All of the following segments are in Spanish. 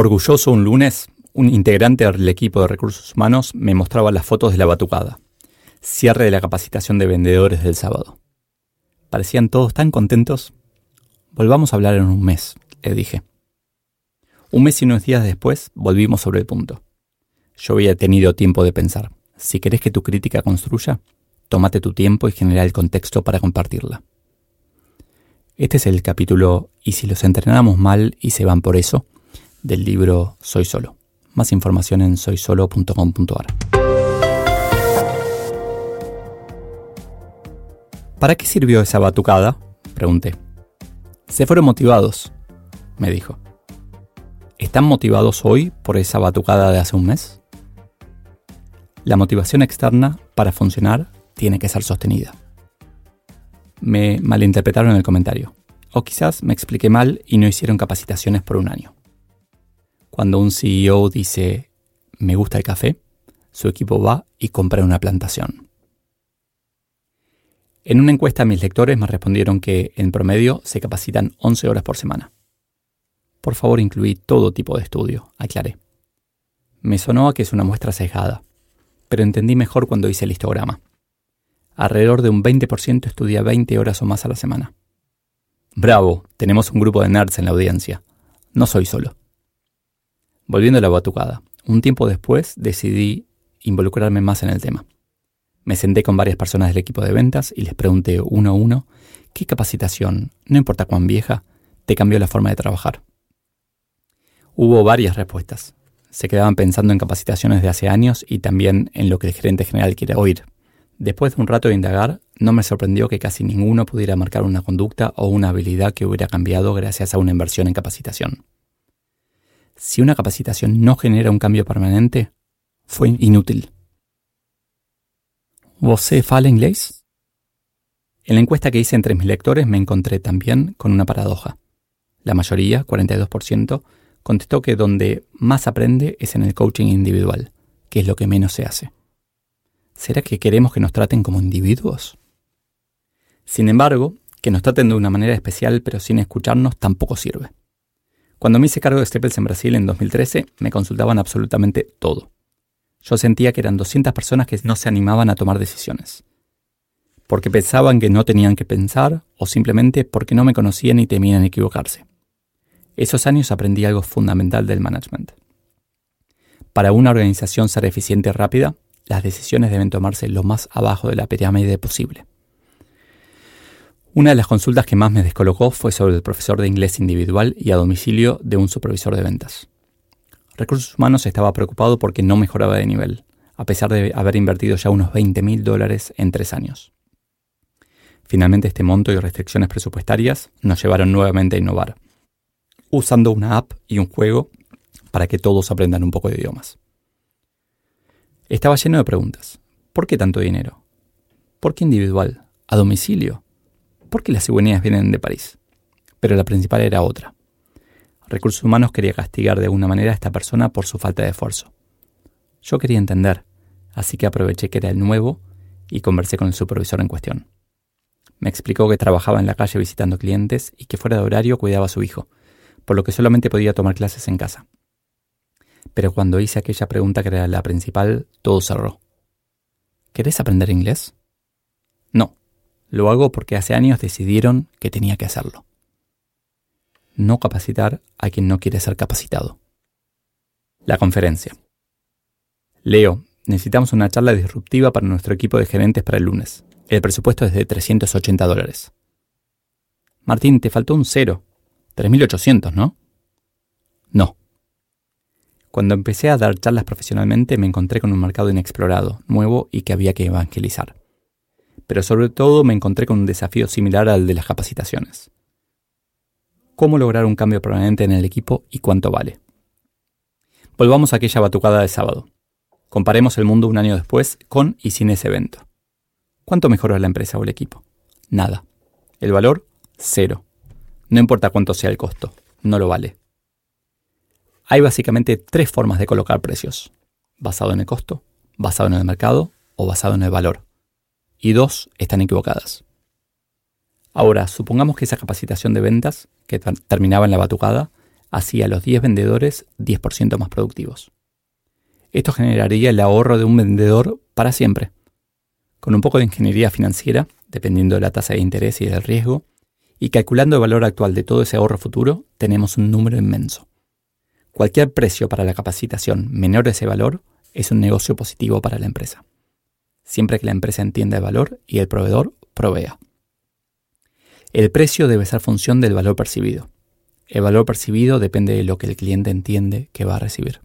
Orgulloso un lunes, un integrante del equipo de recursos humanos me mostraba las fotos de la batucada, cierre de la capacitación de vendedores del sábado. Parecían todos tan contentos. Volvamos a hablar en un mes, le dije. Un mes y unos días después volvimos sobre el punto. Yo había tenido tiempo de pensar. Si querés que tu crítica construya, tómate tu tiempo y genera el contexto para compartirla. Este es el capítulo ¿Y si los entrenamos mal y se van por eso? Del libro Soy Solo. Más información en soysolo.com.ar. ¿Para qué sirvió esa batucada? Pregunté. Se fueron motivados, me dijo. ¿Están motivados hoy por esa batucada de hace un mes? La motivación externa para funcionar tiene que ser sostenida. Me malinterpretaron el comentario. O quizás me expliqué mal y no hicieron capacitaciones por un año. Cuando un CEO dice, me gusta el café, su equipo va y compra una plantación. En una encuesta mis lectores me respondieron que en promedio se capacitan 11 horas por semana. Por favor, incluí todo tipo de estudio, aclaré. Me sonó a que es una muestra sesgada, pero entendí mejor cuando hice el histograma. Alrededor de un 20% estudia 20 horas o más a la semana. Bravo, tenemos un grupo de nerds en la audiencia. No soy solo. Volviendo a la batucada, un tiempo después decidí involucrarme más en el tema. Me senté con varias personas del equipo de ventas y les pregunté uno a uno qué capacitación, no importa cuán vieja, te cambió la forma de trabajar. Hubo varias respuestas. Se quedaban pensando en capacitaciones de hace años y también en lo que el gerente general quiere oír. Después de un rato de indagar, no me sorprendió que casi ninguno pudiera marcar una conducta o una habilidad que hubiera cambiado gracias a una inversión en capacitación si una capacitación no genera un cambio permanente, fue inútil. ¿Você fala inglés? En la encuesta que hice entre mis lectores me encontré también con una paradoja. La mayoría, 42%, contestó que donde más aprende es en el coaching individual, que es lo que menos se hace. ¿Será que queremos que nos traten como individuos? Sin embargo, que nos traten de una manera especial pero sin escucharnos tampoco sirve. Cuando me hice cargo de Staples en Brasil en 2013, me consultaban absolutamente todo. Yo sentía que eran 200 personas que no se animaban a tomar decisiones. Porque pensaban que no tenían que pensar o simplemente porque no me conocían y temían equivocarse. Esos años aprendí algo fundamental del management. Para una organización ser eficiente y rápida, las decisiones deben tomarse lo más abajo de la pirámide posible. Una de las consultas que más me descolocó fue sobre el profesor de inglés individual y a domicilio de un supervisor de ventas. Recursos Humanos estaba preocupado porque no mejoraba de nivel, a pesar de haber invertido ya unos 20 mil dólares en tres años. Finalmente este monto y restricciones presupuestarias nos llevaron nuevamente a innovar, usando una app y un juego para que todos aprendan un poco de idiomas. Estaba lleno de preguntas. ¿Por qué tanto dinero? ¿Por qué individual? ¿A domicilio? Porque las cigüeñas vienen de París. Pero la principal era otra. Recursos Humanos quería castigar de alguna manera a esta persona por su falta de esfuerzo. Yo quería entender, así que aproveché que era el nuevo y conversé con el supervisor en cuestión. Me explicó que trabajaba en la calle visitando clientes y que fuera de horario cuidaba a su hijo, por lo que solamente podía tomar clases en casa. Pero cuando hice aquella pregunta que era la principal, todo cerró. ¿Querés aprender inglés? No, lo hago porque hace años decidieron que tenía que hacerlo. No capacitar a quien no quiere ser capacitado. La conferencia. Leo, necesitamos una charla disruptiva para nuestro equipo de gerentes para el lunes. El presupuesto es de 380 dólares. Martín, te faltó un cero. 3.800, ¿no? No. Cuando empecé a dar charlas profesionalmente me encontré con un mercado inexplorado, nuevo y que había que evangelizar pero sobre todo me encontré con un desafío similar al de las capacitaciones. cómo lograr un cambio permanente en el equipo y cuánto vale. Volvamos a aquella batucada de sábado. Comparemos el mundo un año después con y sin ese evento. ¿Cuánto mejoró la empresa o el equipo? Nada. El valor, cero. No importa cuánto sea el costo, no lo vale. Hay básicamente tres formas de colocar precios. Basado en el costo, basado en el mercado o basado en el valor. Y dos están equivocadas. Ahora, supongamos que esa capacitación de ventas, que terminaba en la batucada, hacía a los 10 vendedores 10% más productivos. Esto generaría el ahorro de un vendedor para siempre. Con un poco de ingeniería financiera, dependiendo de la tasa de interés y del riesgo, y calculando el valor actual de todo ese ahorro futuro, tenemos un número inmenso. Cualquier precio para la capacitación menor de ese valor es un negocio positivo para la empresa, siempre que la empresa entienda el valor y el proveedor provea. El precio debe ser función del valor percibido. El valor percibido depende de lo que el cliente entiende que va a recibir.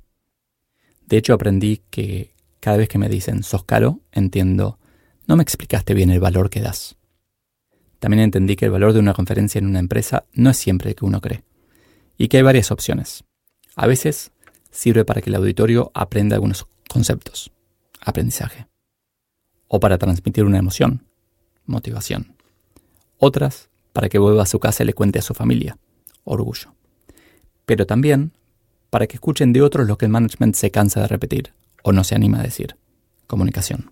De hecho, aprendí que cada vez que me dicen sos caro, entiendo, no me explicaste bien el valor que das. También entendí que el valor de una conferencia en una empresa no es siempre el que uno cree, y que hay varias opciones. A veces sirve para que el auditorio aprenda algunos conceptos, aprendizaje, o para transmitir una emoción, motivación. Otras para que vuelva a su casa y le cuente a su familia, orgullo. Pero también para que escuchen de otros lo que el management se cansa de repetir o no se anima a decir, comunicación.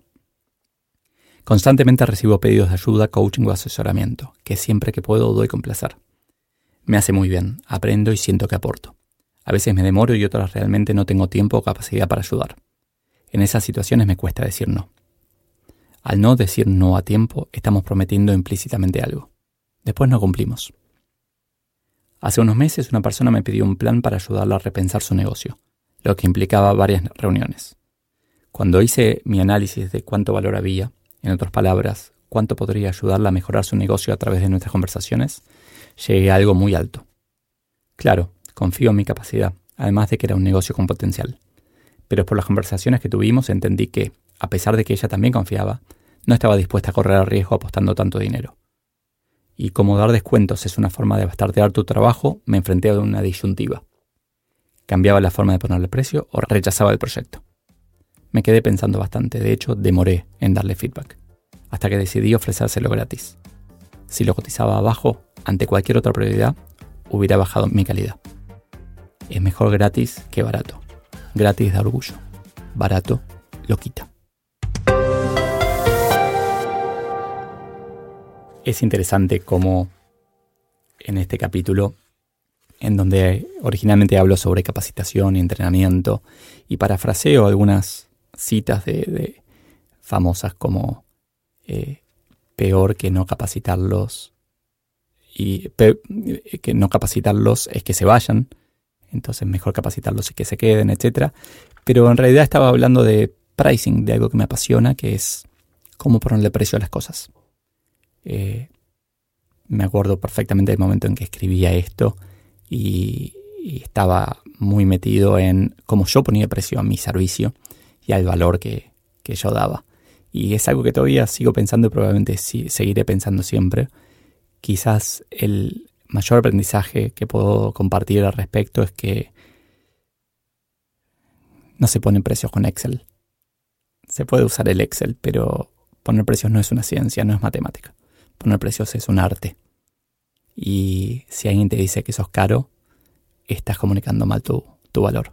Constantemente recibo pedidos de ayuda, coaching o asesoramiento, que siempre que puedo doy con placer. Me hace muy bien, aprendo y siento que aporto. A veces me demoro y otras realmente no tengo tiempo o capacidad para ayudar. En esas situaciones me cuesta decir no. Al no decir no a tiempo, estamos prometiendo implícitamente algo. Después no cumplimos. Hace unos meses una persona me pidió un plan para ayudarla a repensar su negocio, lo que implicaba varias reuniones. Cuando hice mi análisis de cuánto valor había, en otras palabras, cuánto podría ayudarla a mejorar su negocio a través de nuestras conversaciones, llegué a algo muy alto. Claro, confío en mi capacidad, además de que era un negocio con potencial. Pero por las conversaciones que tuvimos entendí que, a pesar de que ella también confiaba, no estaba dispuesta a correr el riesgo apostando tanto dinero y como dar descuentos es una forma de bastardear tu trabajo, me enfrenté a una disyuntiva. Cambiaba la forma de ponerle precio o rechazaba el proyecto. Me quedé pensando bastante, de hecho demoré en darle feedback, hasta que decidí ofrecérselo gratis. Si lo cotizaba abajo, ante cualquier otra prioridad, hubiera bajado mi calidad. Es mejor gratis que barato. Gratis da orgullo. Barato lo quita. Es interesante cómo en este capítulo, en donde originalmente hablo sobre capacitación y entrenamiento, y parafraseo algunas citas de, famosas como eh, peor que no capacitarlos y que no capacitarlos es que se vayan, entonces mejor capacitarlos y que se queden, etc. Pero en realidad estaba hablando de pricing, de algo que me apasiona, que es cómo ponerle precio a las cosas. Eh, me acuerdo perfectamente del momento en que escribía esto y, estaba muy metido en cómo yo ponía precio a mi servicio y al valor que, yo daba. Y es algo que todavía sigo pensando y probablemente seguiré pensando siempre. Quizás el mayor aprendizaje que puedo compartir al respecto es que no se ponen precios con Excel. Se puede usar el Excel, pero poner precios no es una ciencia, no es matemática. Poner precios es un arte. Y si alguien te dice que sos caro, estás comunicando mal tu, tu valor.